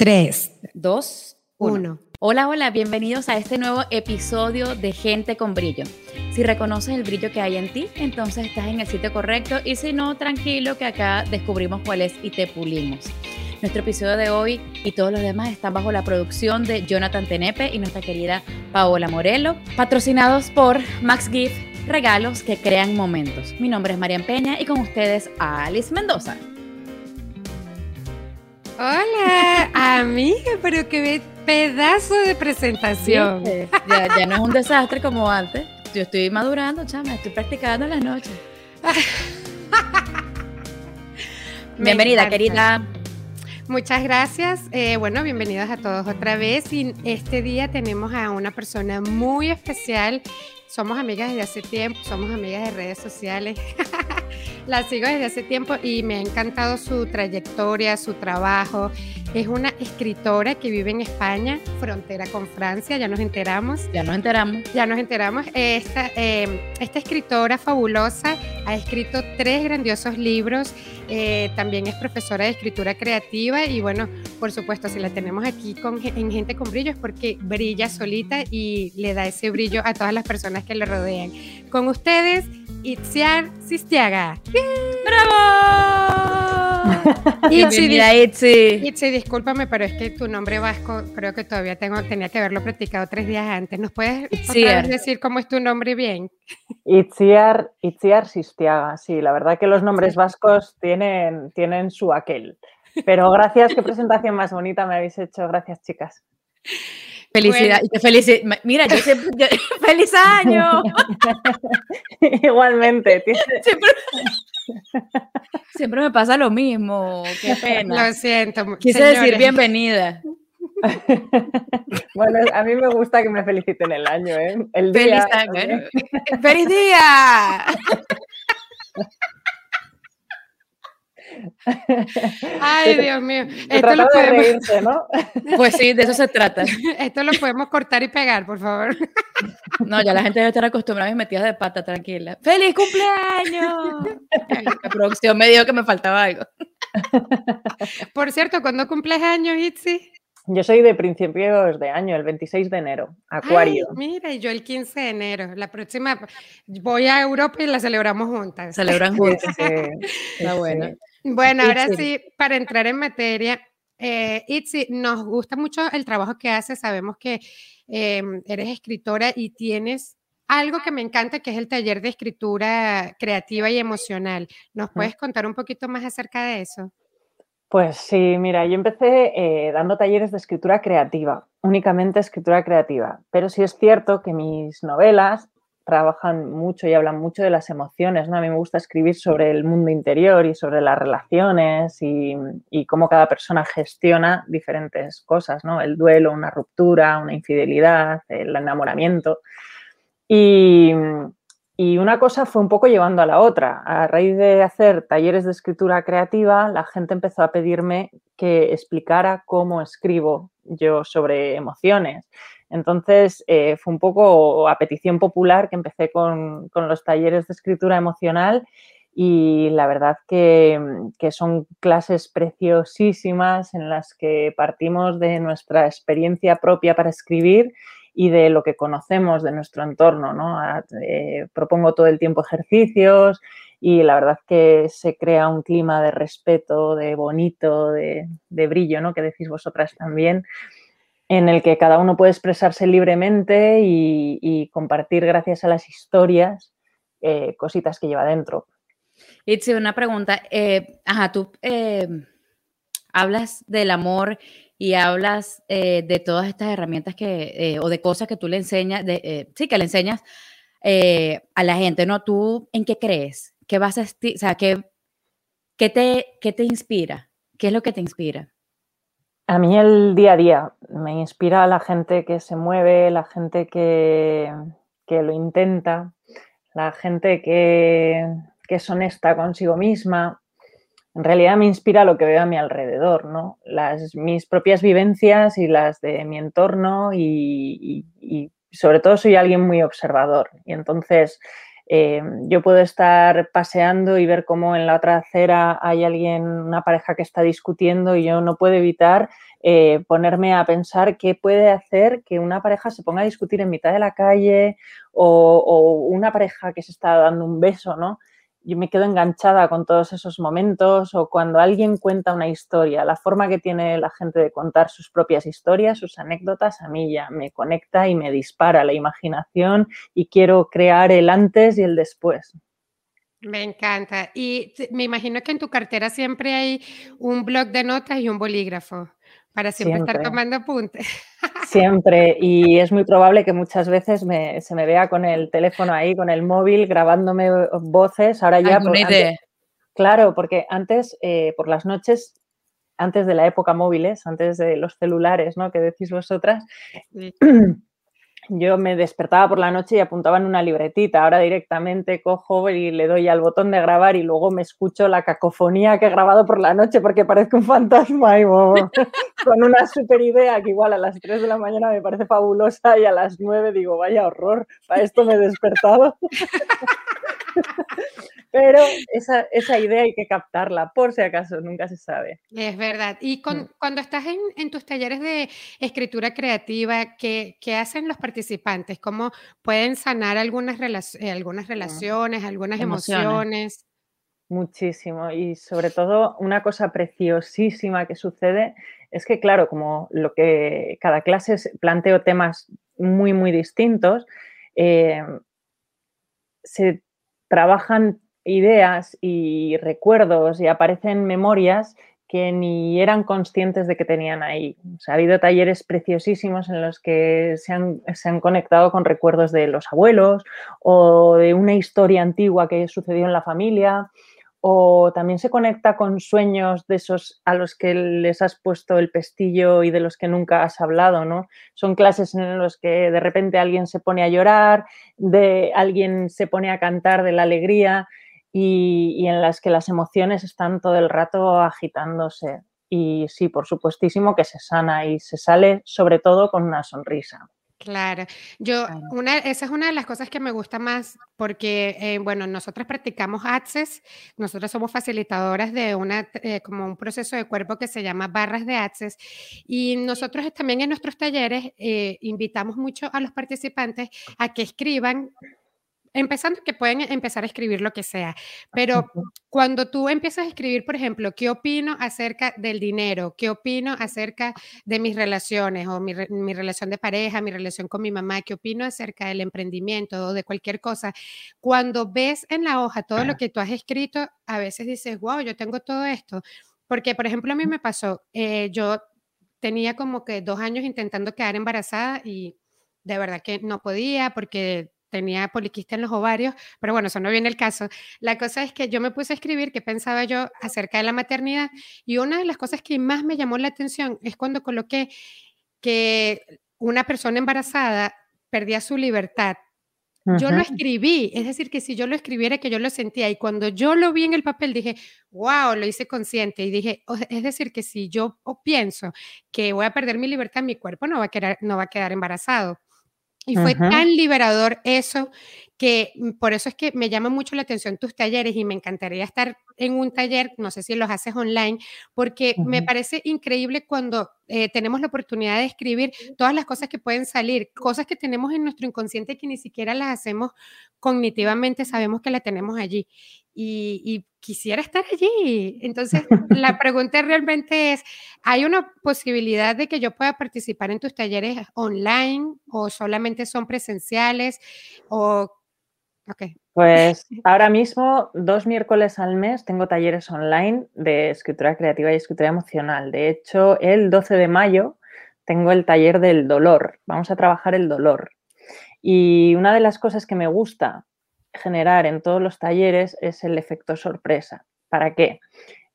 3, 2, 1. Hola, hola, bienvenidos a este nuevo episodio de Gente con Brillo. Si reconoces el brillo que hay en ti, entonces estás en el sitio correcto y si no, tranquilo que acá descubrimos cuál es y te pulimos. Nuestro episodio de hoy y todos los demás están bajo la producción de Jonathan Tenepe y nuestra querida Paola Morelo, patrocinados por Max Gift, regalos que crean momentos. Mi nombre es Marian Peña y con ustedes Alice Mendoza. Hola, amiga, pero qué pedazo de presentación. ya, no es un desastre como antes. Yo estoy madurando, chama, estoy practicando en las noches. Bienvenida, querida. Muchas gracias. Eh, bueno, bienvenidos a todos otra vez. Y este día tenemos a una persona muy especial. Somos amigas desde hace tiempo, somos amigas de redes sociales. La sigo desde hace tiempo y me ha encantado su trayectoria, su trabajo. Es una escritora que vive en España, frontera con Francia, ya nos enteramos. Ya nos enteramos. Ya nos enteramos. Esta, eh, esta escritora fabulosa ha escrito tres grandiosos libros. Eh, también es profesora de escritura creativa y bueno, por supuesto, si la tenemos aquí con, en Gente con Brillo es porque brilla solita y le da ese brillo a todas las personas que le rodean. Con ustedes, Itziar Sistiaga. ¡Bravo! Bienvenida, Itzi. Itzi, discúlpame, pero es que tu nombre vasco creo que todavía tengo, tenía que haberlo practicado tres días antes. ¿Nos puedes decir cómo es tu nombre bien? Itziar, Itziar Sistiaga, sí, la verdad que los nombres vascos tienen, tienen su aquel. Pero gracias, qué presentación más bonita me habéis hecho. Gracias, chicas. Felicidad, Mira, yo siempre. ¡Feliz año! Igualmente. Siempre, me pasa lo mismo. Qué pena. Lo siento. Quise decir bienvenida. bueno, a mí me gusta que me feliciten el año, ¿eh? El día. Feliz año. ¡Feliz día! Ay, Dios mío. Esto lo podemos... ¿no? Pues sí, de eso se trata. Esto lo podemos cortar y pegar, por favor. No, ya la gente debe estar acostumbrada a mis metidas de pata, tranquila. ¡Feliz cumpleaños! La producción me dijo que me faltaba algo. Por cierto, ¿cuándo cumples años, Itzi? Yo soy de principios de año, el 26 de enero, Acuario. mira, y yo el 15 de enero. La próxima voy a Europa y la celebramos juntas. Celebran juntas. Está bueno. Bueno, ahora sí, para entrar en materia, eh, Itzi, nos gusta mucho el trabajo que haces. Sabemos que em, eres escritora y tienes algo que me encanta, que es el taller de escritura creativa y emocional. ¿Nos puedes contar un poquito más acerca de eso? Pues sí, mira, yo empecé eh, dando talleres de escritura creativa, únicamente escritura creativa, pero sí es cierto que mis novelas trabajan mucho y hablan mucho de las emociones, ¿no? A mí me gusta escribir sobre el mundo interior y sobre las relaciones y, cómo cada persona gestiona diferentes cosas, ¿no? El duelo, una ruptura, una infidelidad, el enamoramiento. Y, y una cosa fue un poco llevando a la otra. A raíz de hacer talleres de escritura creativa, la gente empezó a pedirme que explicara cómo escribo yo sobre emociones. Entonces, eh, fue un poco a petición popular que empecé con, los talleres de escritura emocional y la verdad que, son clases preciosísimas en las que partimos de nuestra experiencia propia para escribir y de lo que conocemos de nuestro entorno. ¿no? Eh, propongo todo el tiempo ejercicios y la verdad que se crea un clima de respeto, de bonito, de, de brillo, ¿no? que decís vosotras también en el que cada uno puede expresarse libremente y, compartir gracias a las historias eh, cositas que lleva dentro. Itzi, una pregunta. Eh, ajá, tú eh, hablas del amor y hablas de todas estas herramientas que, o de cosas que tú le enseñas, de, sí, que le enseñas a la gente, ¿no? ¿Tú en qué crees? ¿Qué vas a, o sea, qué, qué, te, qué te inspira? ¿Qué es lo que te inspira? A mí el día a día me inspira a la gente que se mueve, la gente que, lo intenta, la gente que, es honesta consigo misma. En realidad me inspira lo que veo a mi alrededor, ¿no? Las, mis propias vivencias y las de mi entorno y, sobre todo soy alguien muy observador. Y entonces eh, yo puedo estar paseando y ver cómo en la otra acera hay alguien, una pareja que está discutiendo y yo no puedo evitar eh, ponerme a pensar qué puede hacer que una pareja se ponga a discutir en mitad de la calle o, o una pareja que se está dando un beso, ¿no? Yo me quedo enganchada con todos esos momentos o cuando alguien cuenta una historia, la forma que tiene la gente de contar sus propias historias, sus anécdotas, a mí ya me conecta y me dispara la imaginación y quiero crear el antes y el después. Me encanta. Y me imagino que en tu cartera siempre hay un blog de notas y un bolígrafo para siempre, estar tomando apuntes. Siempre, y es muy probable que muchas veces se me vea con el teléfono ahí, con el móvil, grabándome voces. Ahora ya. Por, idea? claro, porque antes, eh, por las noches, antes de la época móviles, antes de los celulares, ¿no? Que decís vosotras, yo me despertaba por la noche y apuntaba en una libretita. Ahora directamente cojo y le doy al botón de grabar y luego me escucho la cacofonía que he grabado por la noche porque parezco un fantasma y con una super idea que igual a las 3 de la mañana me parece fabulosa y a las 9 digo, vaya horror, para esto me he despertado. Pero esa, esa, idea hay que captarla, por si acaso, nunca se sabe. Es verdad. Y con, mm. cuando estás en, en, tus talleres de escritura creativa, ¿qué, ¿qué, hacen los participantes? ¿Cómo pueden sanar algunas, eh, algunas mm. relaciones, algunas emociones? Muchísimo. Y sobre todo, una cosa preciosísima que sucede es que, claro, como lo que cada clase planteo temas muy, muy distintos, eh, se trabajan ideas y recuerdos y aparecen memorias que ni eran conscientes de que tenían ahí. ha habido talleres preciosísimos en los que se han, se han, conectado con recuerdos de los abuelos o de una historia antigua que sucedió en la familia o también se conecta con sueños de esos a los que les has puesto el pestillo y de los que nunca has hablado, ¿no? Son clases en las que de repente alguien se pone a llorar, de alguien se pone a cantar de la alegría y, y en las que las emociones están todo el rato agitándose. Y sí, por supuestísimo que se sana y se sale sobre todo con una sonrisa. Claro, yo, una, esa es una de las cosas que me gusta más porque, eh, bueno, nosotros practicamos Access, nosotros somos facilitadoras de una, eh, como un proceso de cuerpo que se llama barras de Access y nosotros también en nuestros talleres eh, invitamos mucho a los participantes a que escriban empezando que pueden empezar a escribir lo que sea, pero cuando tú empiezas a escribir, por ejemplo, ¿qué opino acerca del dinero? ¿Qué opino acerca de mis relaciones o mi, mi, relación de pareja, mi relación con mi mamá? ¿Qué opino acerca del emprendimiento o de cualquier cosa? Cuando ves en la hoja todo lo que tú has escrito, a veces dices, wow, yo tengo todo esto. Porque, por ejemplo, a mí me pasó, eh, yo tenía como que dos años intentando quedar embarazada y de verdad que no podía porque tenía poliquista en los ovarios, pero bueno, eso no viene el caso. La cosa es que yo me puse a escribir qué pensaba yo acerca de la maternidad y una de las cosas que más me llamó la atención es cuando coloqué que una persona embarazada perdía su libertad. Yo lo escribí, es decir, que si yo lo escribiera, que yo lo sentía, y cuando yo lo vi en el papel, dije, wow, lo hice consciente, y dije, es decir, que si yo pienso que voy a perder mi libertad, mi cuerpo no va a, quedar, no va a quedar embarazado. Y fue tan liberador eso que mm, por eso es que me llama mucho la atención tus talleres y me encantaría estar en un taller, no sé si los haces online, porque me parece increíble cuando eh, tenemos la oportunidad de escribir todas las cosas que pueden salir, cosas que tenemos en nuestro inconsciente que ni siquiera las hacemos cognitivamente, sabemos que la tenemos allí. Y, quisiera estar allí. Entonces, la pregunta realmente es, ¿hay una posibilidad de que yo pueda participar en tus talleres online o solamente son presenciales? O pues ahora mismo, dos miércoles al mes, tengo talleres online de escritura creativa y escritura emocional. De hecho, el 12 de mayo tengo el taller del dolor. Vamos a trabajar el dolor. Y una de las cosas que me gusta generar en todos los talleres es el efecto sorpresa. ¿Para qué?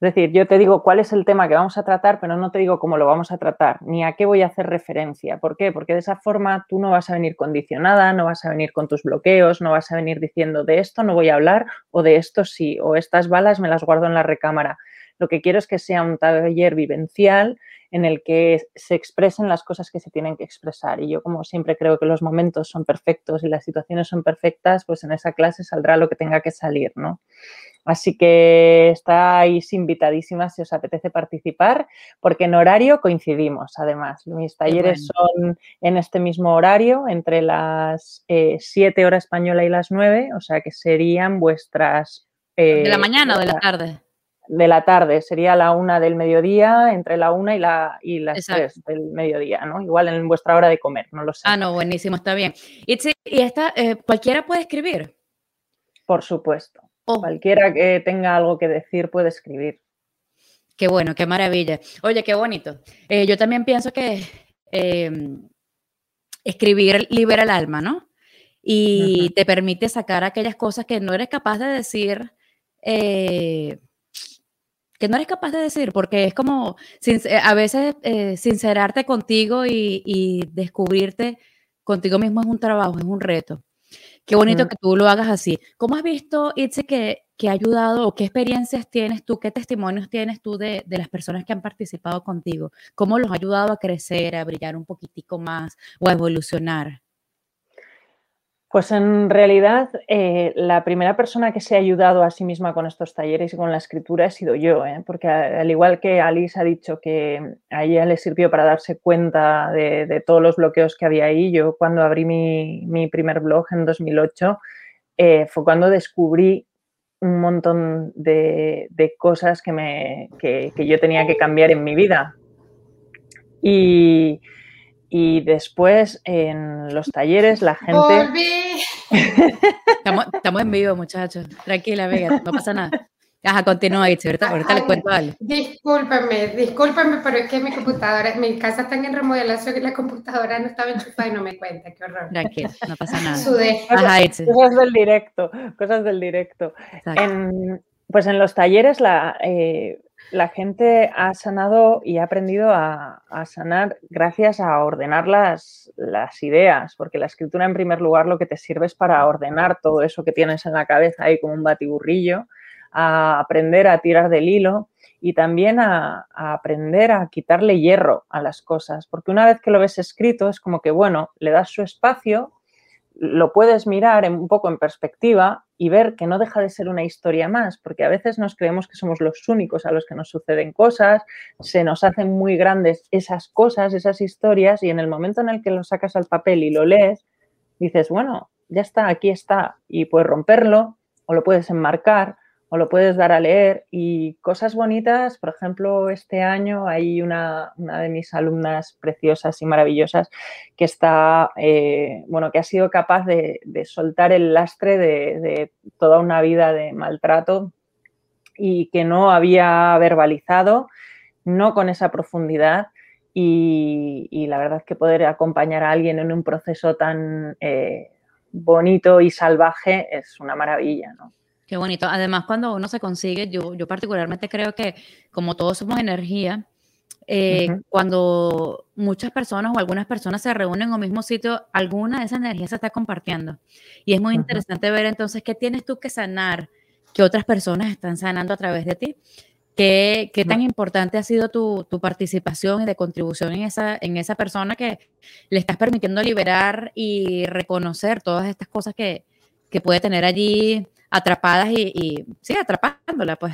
Es decir, yo te digo cuál es el tema que vamos a tratar, pero no te digo cómo lo vamos a tratar, ni a qué voy a hacer referencia. ¿Por qué? Porque de esa forma tú no vas a venir condicionada, no vas a venir con tus bloqueos, no vas a venir diciendo de esto no voy a hablar o de esto sí, o estas balas me las guardo en la recámara. Lo que quiero es que sea un taller vivencial en el que se expresen las cosas que se tienen que expresar. Y yo, como siempre, creo que los momentos son perfectos y las situaciones son perfectas, pues en esa clase saldrá lo que tenga que salir, ¿no? Así que estáis invitadísimas si os apetece participar, porque en horario coincidimos, además. Mis talleres son en este mismo horario, entre las 7 eh, horas española y las 9, o sea que serían vuestras... ¿De la mañana o de la tarde? De la tarde, sería la una del mediodía, entre la una y, la, y las tres del mediodía, ¿no? Igual en vuestra hora de comer, no lo sé. Ah, no, buenísimo, está bien. Y, esta, eh, cualquiera puede escribir. Por supuesto. Oh. Cualquiera que tenga algo que decir puede escribir. Qué bueno, qué maravilla. Oye, qué bonito. Eh, yo también pienso que em, escribir libera el alma, ¿no? Y te permite sacar aquellas cosas que no eres capaz de decir, eh, que no eres capaz de decir, porque es como a veces eh, sincerarte contigo y, y descubrirte contigo mismo es un trabajo, es un reto. Qué bonito que tú lo hagas así. ¿Cómo has visto, Itze, que, que ha ayudado o qué experiencias tienes tú, qué testimonios tienes tú de, de, las personas que han participado contigo? ¿Cómo los ha ayudado a crecer, a brillar un poquitico más o a evolucionar? Pues en realidad eh, la primera persona que se ha ayudado a sí misma con estos talleres y con la escritura he sido yo, ¿eh? porque al igual que Alice ha dicho que a ella le sirvió para darse cuenta de, todos los bloqueos que había ahí, yo cuando abrí mi, primer blog en 2008 eh, fue cuando descubrí un montón de, cosas que, me, que, yo tenía que cambiar en mi vida. Y, y después en los talleres la gente... Estamos, estamos, en vivo, muchachos. Tranquila, Vega, no pasa nada. Ajá, continúa, ahí, ahorita, ahorita le cuento algo. Discúlpeme, discúlpeme, pero es que mi computadora, mi casa está en remodelación y la computadora no estaba enchufada y no me cuenta, qué horror. Tranquila, no pasa nada. Ajá, cosas del directo, cosas del directo. En, pues en los talleres la, eh, la gente ha sanado y ha aprendido a, sanar gracias a ordenar las, ideas, porque la escritura en primer lugar lo que te sirve es para ordenar todo eso que tienes en la cabeza ahí como un batiburrillo, a aprender a tirar del hilo y también a, aprender a quitarle hierro a las cosas, porque una vez que lo ves escrito es como que, bueno, le das su espacio lo puedes mirar un poco en perspectiva y ver que no deja de ser una historia más, porque a veces nos creemos que somos los únicos a los que nos suceden cosas, se nos hacen muy grandes esas cosas, esas historias, y en el momento en el que lo sacas al papel y lo lees, dices, bueno, ya está, aquí está, y puedes romperlo o lo puedes enmarcar lo puedes dar a leer y cosas bonitas, por ejemplo, este año hay una, de mis alumnas preciosas y maravillosas que está, eh, bueno, que ha sido capaz de, soltar el lastre de, toda una vida de maltrato y que no había verbalizado, no con esa profundidad y, la verdad es que poder acompañar a alguien en un proceso tan eh, bonito y salvaje es una maravilla, ¿no? Qué bonito. Además, cuando uno se consigue, yo, yo particularmente creo que como todos somos energía, eh, cuando muchas personas o algunas personas se reúnen en un mismo sitio, alguna de esa energía se está compartiendo. Y es muy interesante ver entonces qué tienes tú que sanar, que otras personas están sanando a través de ti. ¿Qué, qué tan importante ha sido tu, tu, participación y de contribución en esa, en esa persona que le estás permitiendo liberar y reconocer todas estas cosas que, que puede tener allí atrapadas y, sí, atrapándola, pues.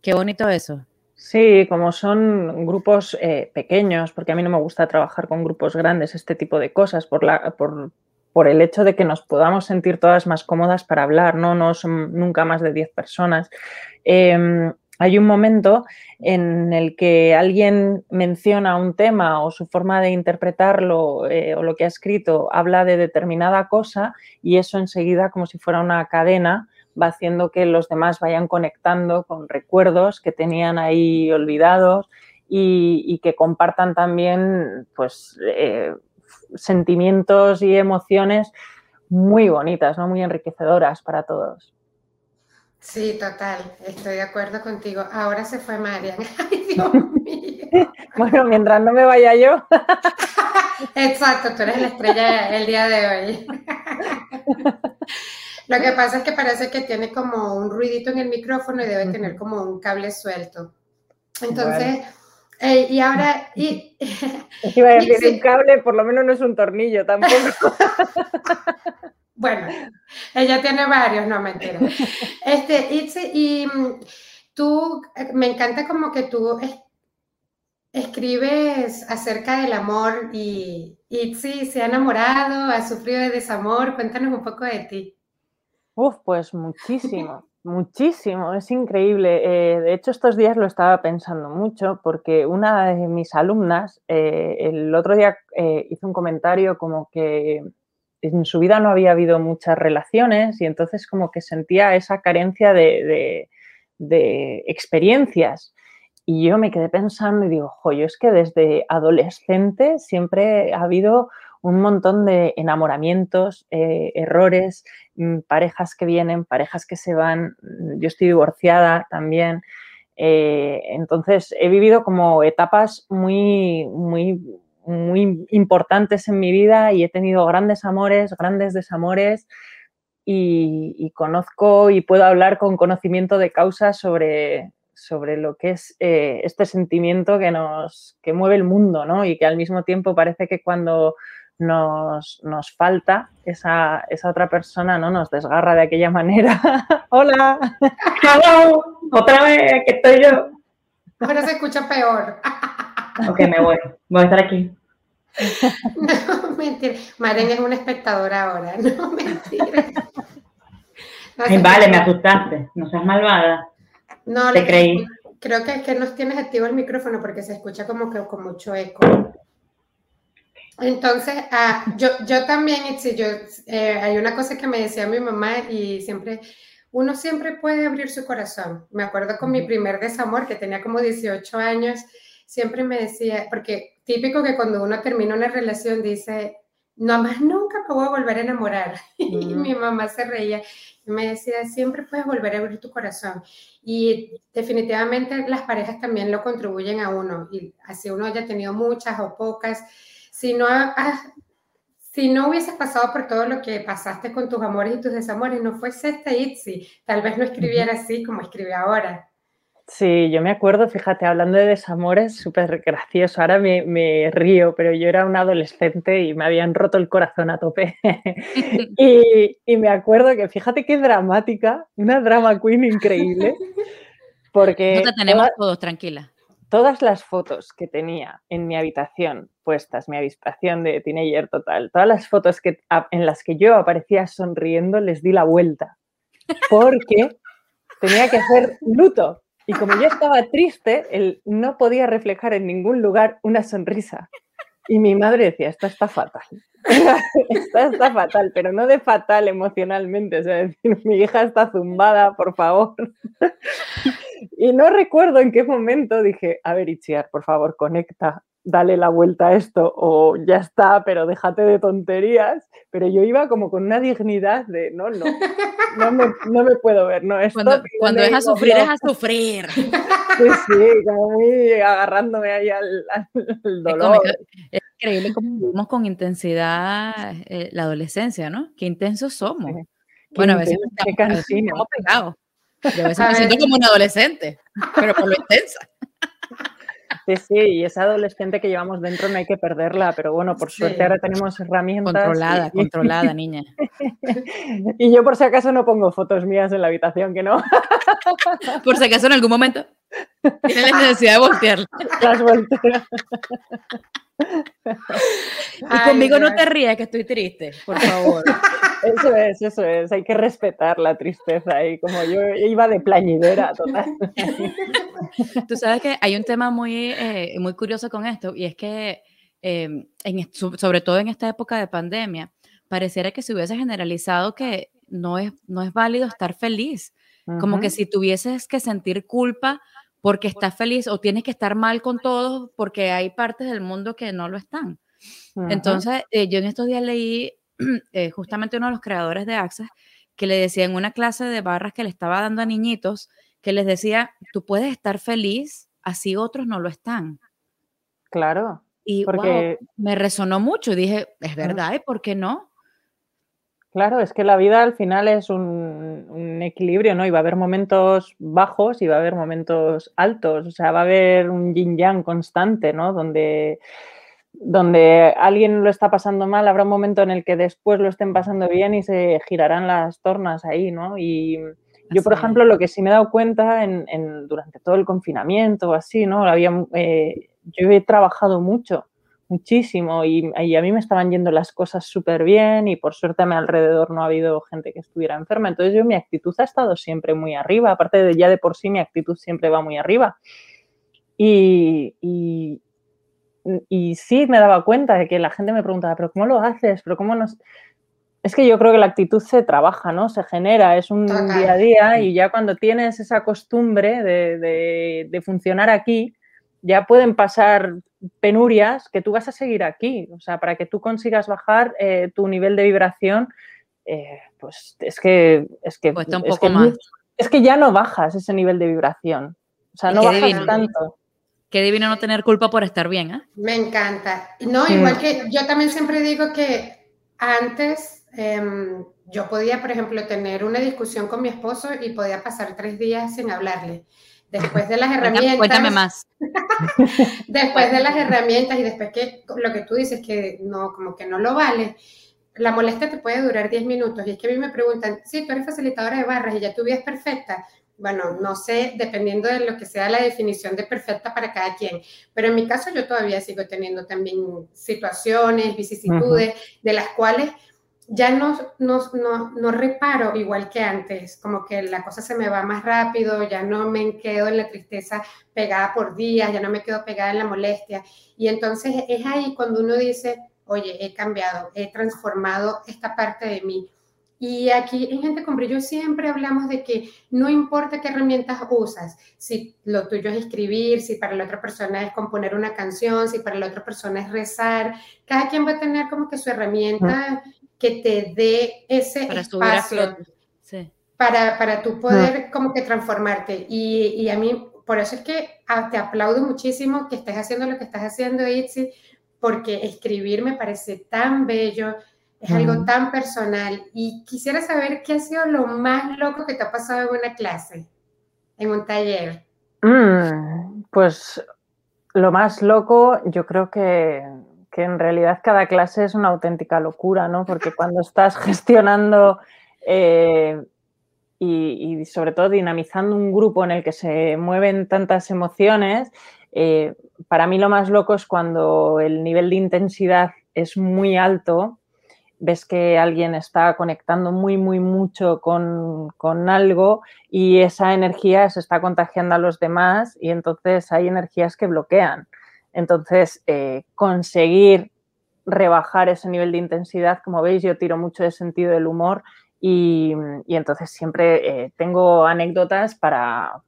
Qué bonito eso. Sí, como son grupos eh, pequeños, porque a mí no me gusta trabajar con grupos grandes, este tipo de cosas, por, la, por, por el hecho de que nos podamos sentir todas más cómodas para hablar, no, no son nunca más de 10 personas. Em, hay un momento en el que alguien menciona un tema o su forma de interpretarlo eh, o lo que ha escrito habla de determinada cosa y eso enseguida, como si fuera una cadena, va haciendo que los demás vayan conectando con recuerdos que tenían ahí olvidados y, que compartan también pues, eh, sentimientos y emociones muy bonitas, ¿no? muy enriquecedoras para todos. Sí, total, estoy de acuerdo contigo. Ahora se fue Marian. Ay, Dios mío. bueno, mientras no me vaya yo. Exacto, tú eres la estrella el día de hoy. Lo que pasa es que parece que tiene como un ruidito en el micrófono y debe tener como un cable suelto. Entonces, eh, y ahora... Y, Iba a decir, un cable por lo menos no es un tornillo tampoco. Bueno, ella tiene varios, no mentira. Este, Itzi, y mm, tú, eh, me encanta como que tú escribes acerca del amor y Itzi se ha enamorado, ha sufrido de desamor. Cuéntanos un poco de ti. Uf, pues muchísimo, muchísimo, es increíble. Eh, de hecho, estos días lo estaba pensando mucho porque una de mis alumnas eh, el otro día hizo un comentario como que en su vida no había habido muchas relaciones y entonces como que sentía esa carencia de, experiencias. Y yo me quedé pensando y digo, joyo, es que desde adolescente siempre ha habido un montón de enamoramientos, eh, errores, mm, parejas que vienen, parejas que se van. Yo estoy divorciada también. Eh, entonces he vivido como etapas muy, muy muy importantes en mi vida y he tenido grandes amores, grandes desamores y, conozco y puedo hablar con conocimiento de causa sobre, sobre lo que es eh, este sentimiento que nos que mueve el mundo, ¿no? Y que al mismo tiempo parece que cuando nos, nos falta esa, esa, otra persona, ¿no? Nos desgarra de aquella manera. ¡Hola! ¡Hola! Otra vez, que estoy yo. Ahora se escucha peor. Ok, me voy. Voy a estar aquí. No, mentira. Maren es una espectadora ahora. No, mentira. vale, me asustaste. No seas malvada. No, te creí. Creo que es que no tienes activo el micrófono porque se escucha como que con mucho eco. Entonces, ah, yo, yo también, yo, eh, hay una cosa que me decía mi mamá y siempre, uno siempre puede abrir su corazón. Me acuerdo con mi primer desamor, que tenía como 18 años, siempre me decía, porque típico que cuando uno termina una relación dice, no más nunca me voy a volver a enamorar. Y mi mamá se reía y me decía, siempre puedes volver a abrir tu corazón. Y definitivamente las parejas también lo contribuyen a uno. Y así uno haya tenido muchas o pocas, si no, si no hubieses pasado por todo lo que pasaste con tus amores y tus desamores, no fuese esta Itzi, tal vez no escribiera así como escribe ahora. Sí, yo me acuerdo, fíjate, hablando de desamores, súper gracioso. Ahora me, río, pero yo era un adolescente y me habían roto el corazón a tope. y, me acuerdo que, fíjate qué dramática, una drama queen increíble. Porque. No tenemos todos, tranquila. Todas las fotos que tenía en mi habitación puestas, mi habitación de teenager total, todas las fotos que, en las que yo aparecía sonriendo, les di la vuelta. Porque tenía que hacer luto. Y como yo estaba triste, él no podía reflejar en ningún lugar una sonrisa. Y mi madre decía, esto está fatal. esto está fatal, pero no de fatal emocionalmente. O sea, decir, mi hija está zumbada, por favor. y no recuerdo en qué momento dije, a ver, Itziar, por favor, conecta dale la vuelta a esto o ya está, pero déjate de tonterías. Pero yo iba como con una dignidad de, no, no, no me, no me puedo ver, no, esto Cuando, es a sufrir, es a sufrir. Sí, sí, como muy agarrándome ahí al, dolor. Es, increíble cómo vivimos con intensidad eh, la adolescencia, ¿no? Qué intensos somos. bueno, a veces estamos, pegados. Yo a veces me siento como un adolescente, pero por lo intensa. Sí, sí, y esa adolescente que llevamos dentro no hay que perderla, pero bueno, por suerte ahora tenemos herramientas. Controlada, controlada, niña. y yo por si acaso no pongo fotos mías en la habitación, que no. por si acaso en algún momento tiene la necesidad de voltearla. Las volteo. y conmigo no te rías que estoy triste, por favor. Eso es, eso es, hay que respetar la tristeza y como yo iba de plañidera total. Tú sabes que hay un tema muy, eh, muy curioso con esto y es que em, en, sobre todo en esta época de pandemia, pareciera que se hubiese generalizado que no es, no es válido estar feliz, como que si tuvieses que sentir culpa porque estás feliz o tienes que estar mal con todos porque hay partes del mundo que no lo están. Entonces, eh, yo en estos días leí eh, justamente uno de los creadores de Access, que le decía en una clase de barras que le estaba dando a niñitos, que les decía, tú puedes estar feliz, así otros no lo están. Claro. Y porque... me resonó mucho, dije, es verdad, ¿y por qué no? Claro, es que la vida al final es un, un, equilibrio, ¿no? Y va a haber momentos bajos y va a haber momentos altos, o sea, va a haber un yin yang constante, ¿no? Donde donde alguien lo está pasando mal, habrá un momento en el que después lo estén pasando bien y se girarán las tornas ahí, ¿no? Y yo, por ejemplo, lo que sí me he dado cuenta en, durante todo el confinamiento, así, ¿no? Había, eh, yo he trabajado mucho, muchísimo y, y, a mí me estaban yendo las cosas súper bien y por suerte a mi alrededor no ha habido gente que estuviera enferma. Entonces yo mi actitud ha estado siempre muy arriba, aparte de ya de por sí mi actitud siempre va muy arriba. Y, y, sí me daba cuenta de que la gente me preguntaba, pero ¿cómo lo haces? ¿Pero cómo nos...? Es que yo creo que la actitud se trabaja, ¿no? Se genera, es un día a día y ya cuando tienes esa costumbre de, funcionar aquí, ya pueden pasar penurias que tú vas a seguir aquí. O sea, para que tú consigas bajar eh, tu nivel de vibración, eh, pues es que... Es que, un poco más. Es que ya no bajas ese nivel de vibración. O sea, no bajas tanto. Qué divino no tener culpa por estar bien, ¿eh? Me encanta. No, igual que yo también siempre digo que antes em, yo podía, por ejemplo, tener una discusión con mi esposo y podía pasar tres días sin hablarle. Después de las herramientas. Cuéntame más. después de las herramientas y después que lo que tú dices que no, como que no lo vale, la molestia te puede durar 10 minutos. Y es que a mí me preguntan, sí, tú eres facilitadora de barras y ya tu vida es perfecta bueno, no sé, dependiendo de lo que sea la definición de perfecta para cada quien, pero en mi caso yo todavía sigo teniendo también situaciones, vicisitudes, de las cuales ya no, no, reparo igual que antes, como que la cosa se me va más rápido, ya no me quedo en la tristeza pegada por días, ya no me quedo pegada en la molestia. Y entonces es ahí cuando uno dice, oye, he cambiado, he transformado esta parte de mí y aquí en Gente con Brillo siempre hablamos de que no importa qué herramientas usas, si lo tuyo es escribir, si para la otra persona es componer una canción, si para la otra persona es rezar, cada quien va a tener como que su herramienta que te dé ese para espacio para, para tú poder como que transformarte. Y, y, a mí, por eso es que ah, te aplaudo muchísimo que estés haciendo lo que estás haciendo, Itzi, porque escribir me parece tan bello, es algo tan personal y quisiera saber qué ha sido lo más loco que te ha pasado en una clase, en un taller. Mm, pues lo más loco, yo creo que, en realidad cada clase es una auténtica locura, ¿no? Porque cuando estás gestionando eh, y, sobre todo dinamizando un grupo en el que se mueven tantas emociones, eh, para mí lo más loco es cuando el nivel de intensidad es muy alto ves que alguien está conectando muy, muy mucho con, algo y esa energía se está contagiando a los demás y entonces hay energías que bloquean. Entonces, eh, conseguir rebajar ese nivel de intensidad, como veis, yo tiro mucho de sentido del humor y, entonces siempre eh, tengo anécdotas para,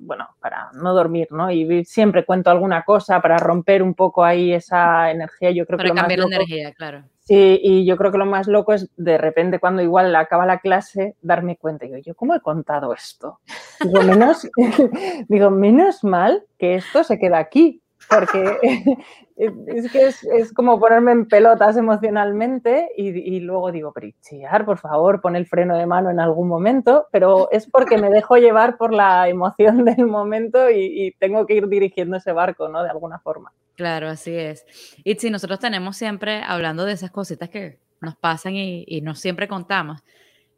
bueno, para no dormir, ¿no? Y siempre cuento alguna cosa para romper un poco ahí esa energía. Yo creo para que cambiar la energía, claro. Sí, y yo creo que lo más loco es de repente cuando igual acaba la clase darme cuenta, digo, yo cómo he contado esto. Digo, menos, digo, menos mal que esto se queda aquí, porque es que es, como ponerme en pelotas emocionalmente y, luego digo, pero por favor, pon el freno de mano en algún momento, pero es porque me dejo llevar por la emoción del momento y, y tengo que ir dirigiendo ese barco, ¿no? De alguna forma. Claro, así es. Y si nosotros tenemos siempre, hablando de esas cositas que nos pasan y, y no siempre contamos,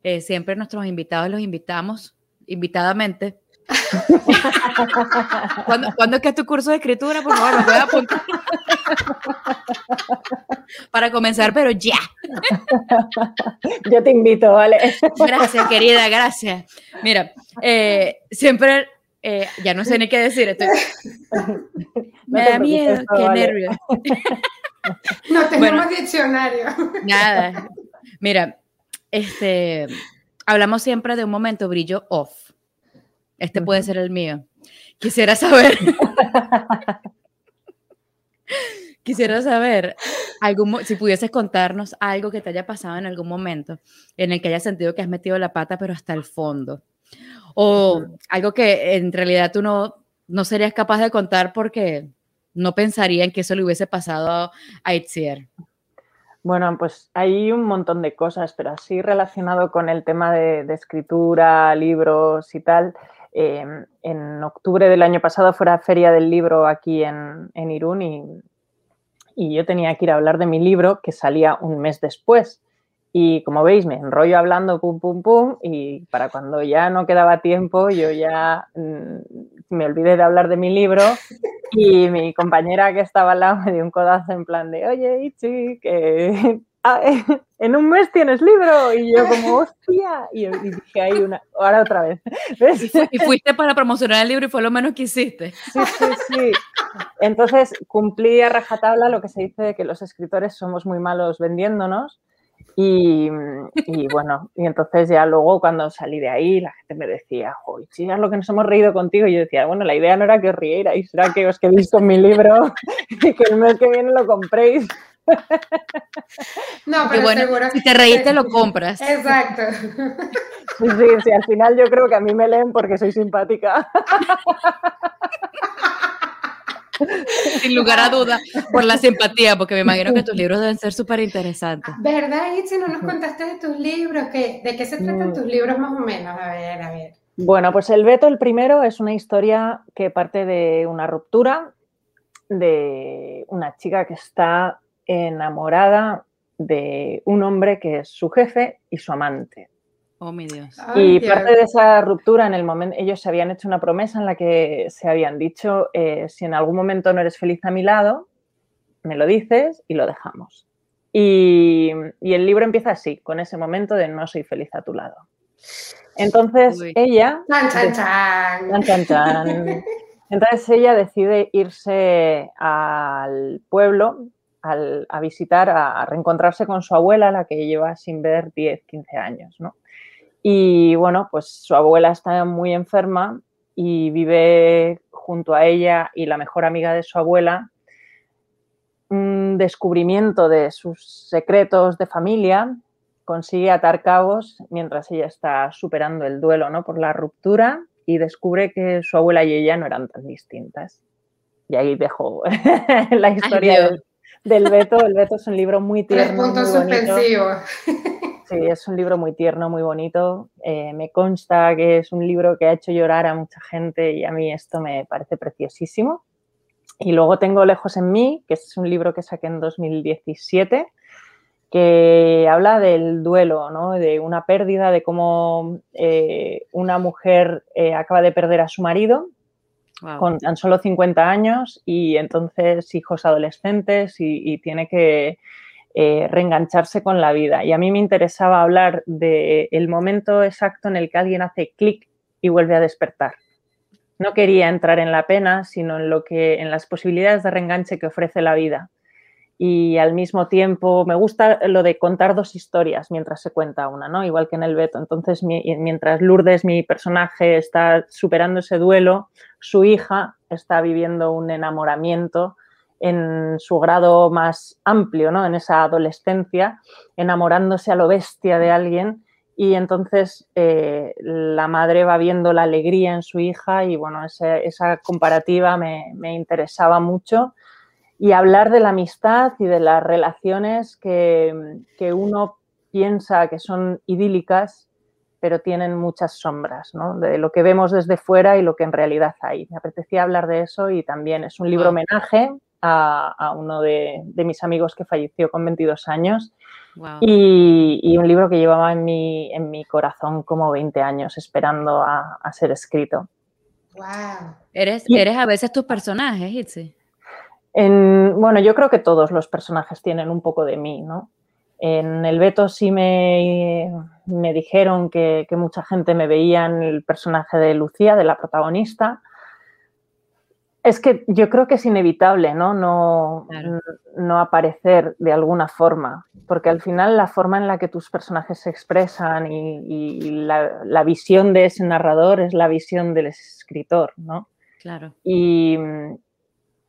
eh, siempre nuestros invitados los invitamos invitadamente. ¿Cuándo, es que es tu curso de escritura? Por favor, voy a apuntar. Para comenzar, pero ya. Yo te invito, ¿vale? Gracias, querida, gracias. Mira, eh, siempre eh, ya no sé ni qué decir. Estoy... Me da miedo, qué nervio. No tenemos diccionario. Nada. Mira, este, hablamos siempre de un momento brillo off. Este puede ser el mío. Quisiera saber. Quisiera saber algún, si pudieses contarnos algo que te haya pasado en algún momento en el que hayas sentido que has metido la pata, pero hasta el fondo o algo que en realidad tú no, no serías capaz de contar porque no pensaría en que eso le hubiese pasado a Itziar. Bueno, pues hay un montón de cosas, pero así relacionado con el tema de, escritura, libros y tal. Em, en octubre del año pasado fue la feria del libro aquí en, Irún y, yo tenía que ir a hablar de mi libro que salía un mes después. Y como veis, me enrollo hablando pum, pum, pum, y para cuando ya no quedaba tiempo, yo ya mm, me olvidé de hablar de mi libro y mi compañera que estaba al lado me dio un codazo en plan de, oye, Ichi, que en un mes tienes libro. Y yo como, hostia, y, dije ahí una, ahora otra vez. Y, fuiste para promocionar el libro y fue lo menos que hiciste. Sí, sí, sí. Entonces cumplí a rajatabla lo que se dice de que los escritores somos muy malos vendiéndonos y, bueno, y entonces ya luego cuando salí de ahí, la gente me decía, ¡Joder, es lo que nos hemos reído contigo. Y yo decía, bueno, la idea no era que os rierais, era que os quedéis con mi libro y que el mes que viene lo compréis. No, pero bueno, si te reíste, lo compras. Exacto. Sí, sí, sí, al final yo creo que a mí me leen porque soy simpática. Sin lugar a duda, por la simpatía, porque me imagino que tus libros deben ser súper interesantes. ¿Verdad, Itzi? No nos contaste de tus libros. ¿De qué se tratan mm. tus libros más o menos? A ver, a ver. Bueno, pues El Veto, el primero, es una historia que parte de una ruptura de una chica que está enamorada de un hombre que es su jefe y su amante. Oh, mi Dios. Y parte de esa ruptura, en el momento, ellos se habían hecho una promesa en la que se habían dicho, eh, si en algún momento no eres feliz a mi lado, me lo dices y lo dejamos. Y, el libro empieza así, con ese momento de no soy feliz a tu lado. Entonces ella... Entonces ella decide irse al pueblo a visitar, a, reencontrarse con su abuela, la que lleva sin ver 10, 15 años, ¿no? Y bueno, pues su abuela está muy enferma y vive junto a ella y la mejor amiga de su abuela un descubrimiento de sus secretos de familia, consigue atar cabos mientras ella está superando el duelo ¿no? por la ruptura y descubre que su abuela y ella no eran tan distintas. Y ahí dejo la historia del, del, Beto. El Beto es un libro muy tierno. Muy Sí, es un libro muy tierno, muy bonito. Eh, me consta que es un libro que ha hecho llorar a mucha gente y a mí esto me parece preciosísimo. Y luego tengo Lejos en mí, que es un libro que saqué en 2017, que habla del duelo, ¿no? de una pérdida, de cómo eh, una mujer eh, acaba de perder a su marido con tan solo 50 años y entonces hijos adolescentes y tiene que eh, reengancharse con la vida. Y a mí me interesaba hablar del momento exacto en el que alguien hace clic y vuelve a despertar. No quería entrar en la pena, sino en lo que, en las posibilidades de reenganche que ofrece la vida. Y al mismo tiempo me gusta lo de contar dos historias mientras se cuenta una, ¿no? Igual que en el Beto. Entonces, mientras Lourdes, mi personaje, está superando ese duelo, su hija está viviendo un enamoramiento en su grado más amplio, ¿no? en esa adolescencia, enamorándose a lo bestia de alguien y entonces eh, la madre va viendo la alegría en su hija y bueno, esa comparativa me, interesaba mucho y hablar de la amistad y de las relaciones que, que uno piensa que son idílicas pero tienen muchas sombras, ¿no? de lo que vemos desde fuera y lo que en realidad hay. Me apetecía hablar de eso y también es un libro homenaje a, uno de, mis amigos que falleció con 22 años. Y, un libro que llevaba en mi, en mi corazón como 20 años esperando a, ser escrito. Wow. ¿Eres, ¿Eres a veces tus personajes, Itzi? En, bueno, yo creo que todos los personajes tienen un poco de mí, ¿no? En el Beto sí me, me dijeron que, que, mucha gente me veía en el personaje de Lucía, de la protagonista, es que yo creo que es inevitable, ¿no? No, no aparecer de alguna forma, porque al final la forma en la que tus personajes se expresan y, la, visión de ese narrador es la visión del escritor, ¿no? Claro. Y,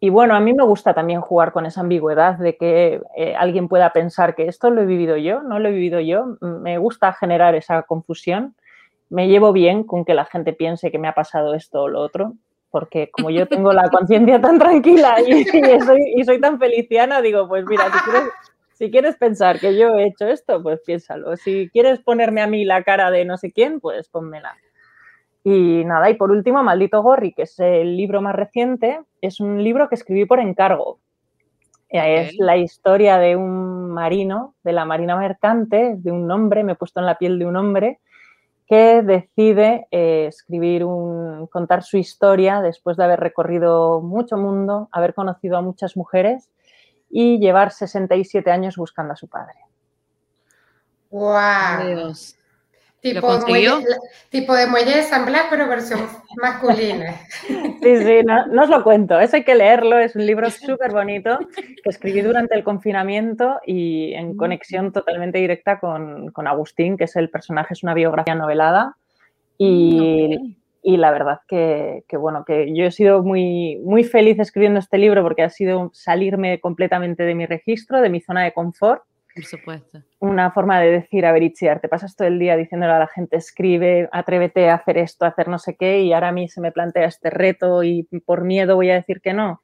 bueno, a mí me gusta también jugar con esa ambigüedad de que eh, alguien pueda pensar que esto lo he vivido yo, no lo he vivido yo. Me gusta generar esa confusión. Me llevo bien con que la gente piense que me ha pasado esto o lo otro porque como yo tengo la conciencia tan tranquila y, soy, tan feliciana, digo, pues mira, si quieres, pensar que yo he hecho esto, pues piénsalo. Si quieres ponerme a mí la cara de no sé quién, pues pónmela. Y nada, y por último, Maldito Gorri, que es el libro más reciente, es un libro que escribí por encargo. Es la historia de un marino, de la marina mercante, de un hombre, me he puesto en la piel de un hombre, que decide eh, escribir un, contar su historia después de haber recorrido mucho mundo, haber conocido a muchas mujeres y llevar 67 años buscando a su padre. ¡Wow! Tipo, muelle, tipo de muelle de San Blas, pero versión masculina. Sí, sí, no, os lo cuento, eso hay que leerlo, es un libro súper bonito que escribí durante el confinamiento y en mm. conexión totalmente directa con, con Agustín, que es el personaje, es una biografía novelada y, y la verdad que, que, bueno, que yo he sido muy, muy feliz escribiendo este libro porque ha sido salirme completamente de mi registro, de mi zona de confort por supuesto. Una forma de decir, a ver, Itziar, te pasas todo el día diciéndole a la gente, escribe, atrévete a hacer esto, a hacer no sé qué, y ahora a mí se me plantea este reto y por miedo voy a decir que no.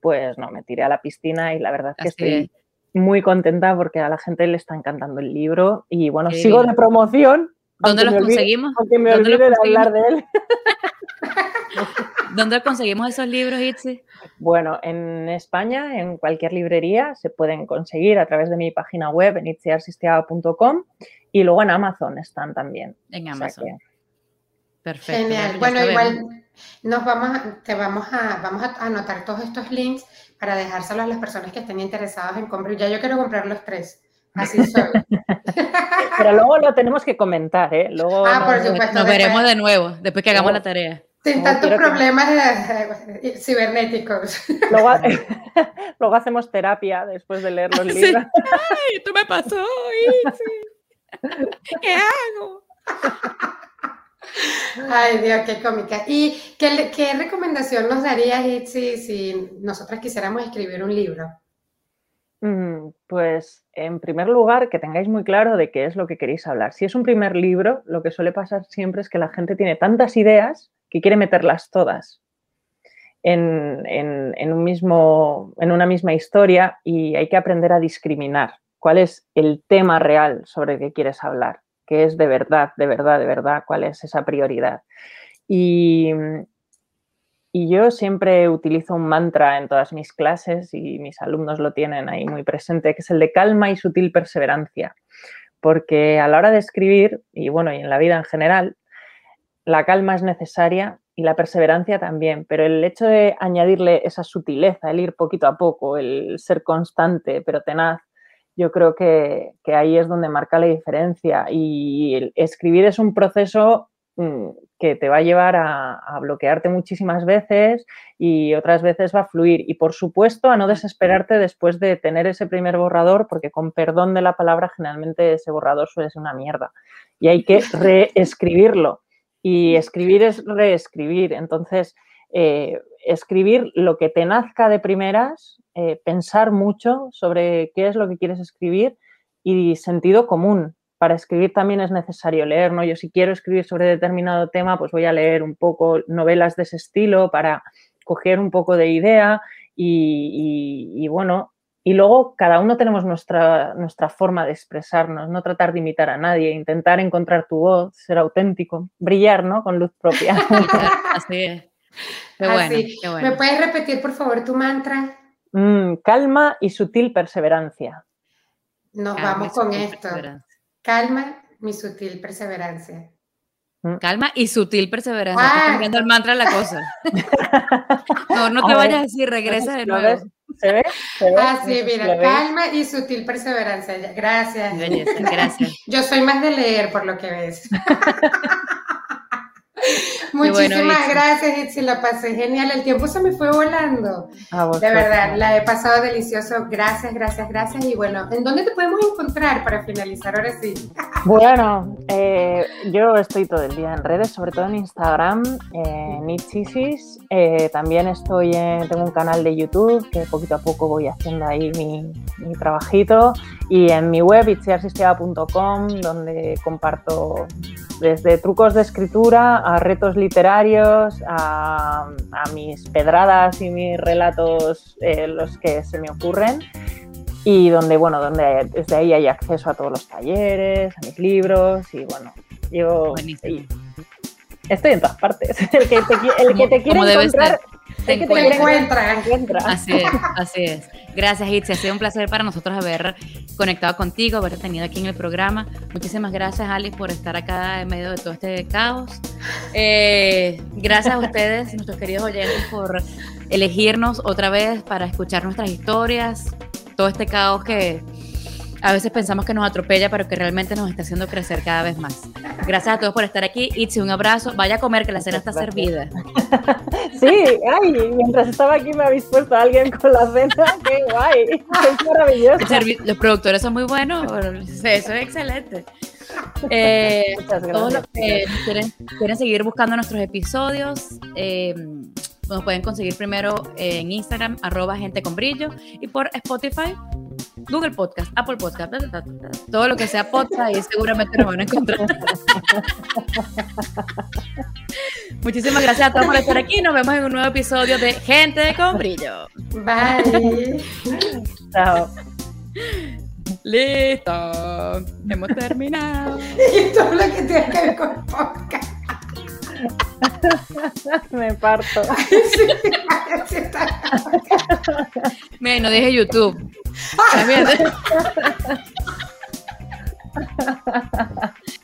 Pues no, me tiré a la piscina y la verdad es que estoy muy contenta porque a la gente le está encantando el libro y bueno, sigo de promoción. ¿Dónde lo conseguimos? Aunque me olvide de hablar de él. ¿Dónde conseguimos esos libros, Itzi? Bueno, en España, en cualquier librería, se pueden conseguir a través de mi página web en y luego en Amazon están también. En Amazon. Perfecto. Genial. Bueno, igual nos vamos, te vamos a, vamos a anotar todos estos links para dejárselos a las personas que estén interesadas en comprar. Ya yo quiero comprar los tres. Así soy. Pero luego lo tenemos que comentar, ¿eh? Luego ah, por supuesto. Nos veremos de nuevo, después que hagamos la tarea. Sin tantos problemas cibernéticos. Luego, hacemos terapia después de leer los libros. Ay, tú me pasó, ¿Qué hago? Ay, Dios, qué cómica. ¿Y qué, qué recomendación nos darías, Itzi, si nosotras quisiéramos escribir un libro? Mm, pues, en primer lugar, que tengáis muy claro de qué es lo que queréis hablar. Si es un primer libro, lo que suele pasar siempre es que la gente tiene tantas ideas que quiere meterlas todas en, un mismo, en una misma historia y hay que aprender a discriminar cuál es el tema real sobre el que quieres hablar, qué es de verdad, de verdad, de verdad, cuál es esa prioridad. Y, y yo siempre utilizo un mantra en todas mis clases y mis alumnos lo tienen ahí muy presente, que es el de calma y sutil perseverancia. Porque a la hora de escribir, y bueno, y en la vida en general, la calma es necesaria y la perseverancia también, pero el hecho de añadirle esa sutileza, el ir poquito a poco, el ser constante pero tenaz, yo creo que, ahí es donde marca la diferencia y escribir es un proceso mm, que te va a llevar a, a, bloquearte muchísimas veces y otras veces va a fluir. Y por supuesto, a no desesperarte después de tener ese primer borrador, porque con perdón de la palabra, generalmente ese borrador suele ser una mierda. Y hay que reescribirlo. Y escribir es reescribir. Entonces, eh, escribir lo que te nazca de primeras, eh, pensar mucho sobre qué es lo que quieres escribir y sentido común. Para escribir también es necesario leer, ¿no? Yo si quiero escribir sobre determinado tema, pues voy a leer un poco novelas de ese estilo para coger un poco de idea y bueno, y luego cada uno tenemos nuestra, nuestra forma de expresarnos, no tratar de imitar a nadie, intentar encontrar tu voz, ser auténtico, brillar, ¿no? Con luz propia. Así es. Qué bueno, qué bueno. ¿Me puedes repetir, por favor, tu mantra? Mm, calma y sutil perseverancia. Nos vamos con esto. Calma y sutil perseverancia. Mm. Calma y sutil perseverancia. Estás cambiando el mantra la cosa. no, no te vayas a decir, regresa de nuevo. ¿Se ve? Ah, sí, mira, calma y sutil perseverancia. Gracias. gracias. Yo soy más de leer, por lo que ves. Muchísimas gracias, Itzi, la pasé genial. El tiempo se me fue volando. de verdad, la he pasado delicioso. Gracias, gracias, gracias. Y bueno, ¿en dónde te podemos encontrar para finalizar ahora sí? Bueno, eh, yo estoy todo el día en redes, sobre todo en Instagram, en. Eh, también estoy en, tengo un canal de YouTube que poquito a poco voy haciendo ahí mi, mi trabajito. Y en mi web, itziarsistema.com, donde comparto desde trucos de escritura a retos literarios, a, mis pedradas y mis relatos, eh, los que se me ocurren, y donde, bueno, donde desde ahí hay acceso a todos los talleres, a mis libros, y bueno, yo estoy en todas partes. El que te, quiere encontrar te, te encuentra. Así es, así es. Gracias, Itzi. Ha sido un placer para nosotros haber conectado contigo, haberte tenido aquí en el programa. Muchísimas gracias, Alice, por estar acá en medio de todo este caos. Eh, gracias a ustedes, nuestros queridos oyentes, por elegirnos otra vez para escuchar nuestras historias, todo este caos que a veces pensamos que nos atropella, pero que realmente nos está haciendo crecer cada vez más. Gracias a todos por estar aquí. Itzi, un abrazo. Vaya a comer, que la cena está servida. Sí, ay, mientras estaba aquí me habéis puesto a alguien con la cena. Qué guay. Es maravilloso. Los productores son muy buenos. Eso es excelente. Eh, todos los que quieren, quieren, seguir buscando nuestros episodios, eh, nos pueden conseguir primero en Instagram, arroba gente con brillo, y por Spotify, Google Podcast, Apple Podcast, todo lo que sea podcast y seguramente nos van a encontrar. Muchísimas gracias a todos por estar aquí. Nos vemos en un nuevo episodio de Gente con Brillo. Bye. Chao. Listo. Hemos terminado. y todo lo que tiene que ver con podcast. Me parto. Me, no dije YouTube.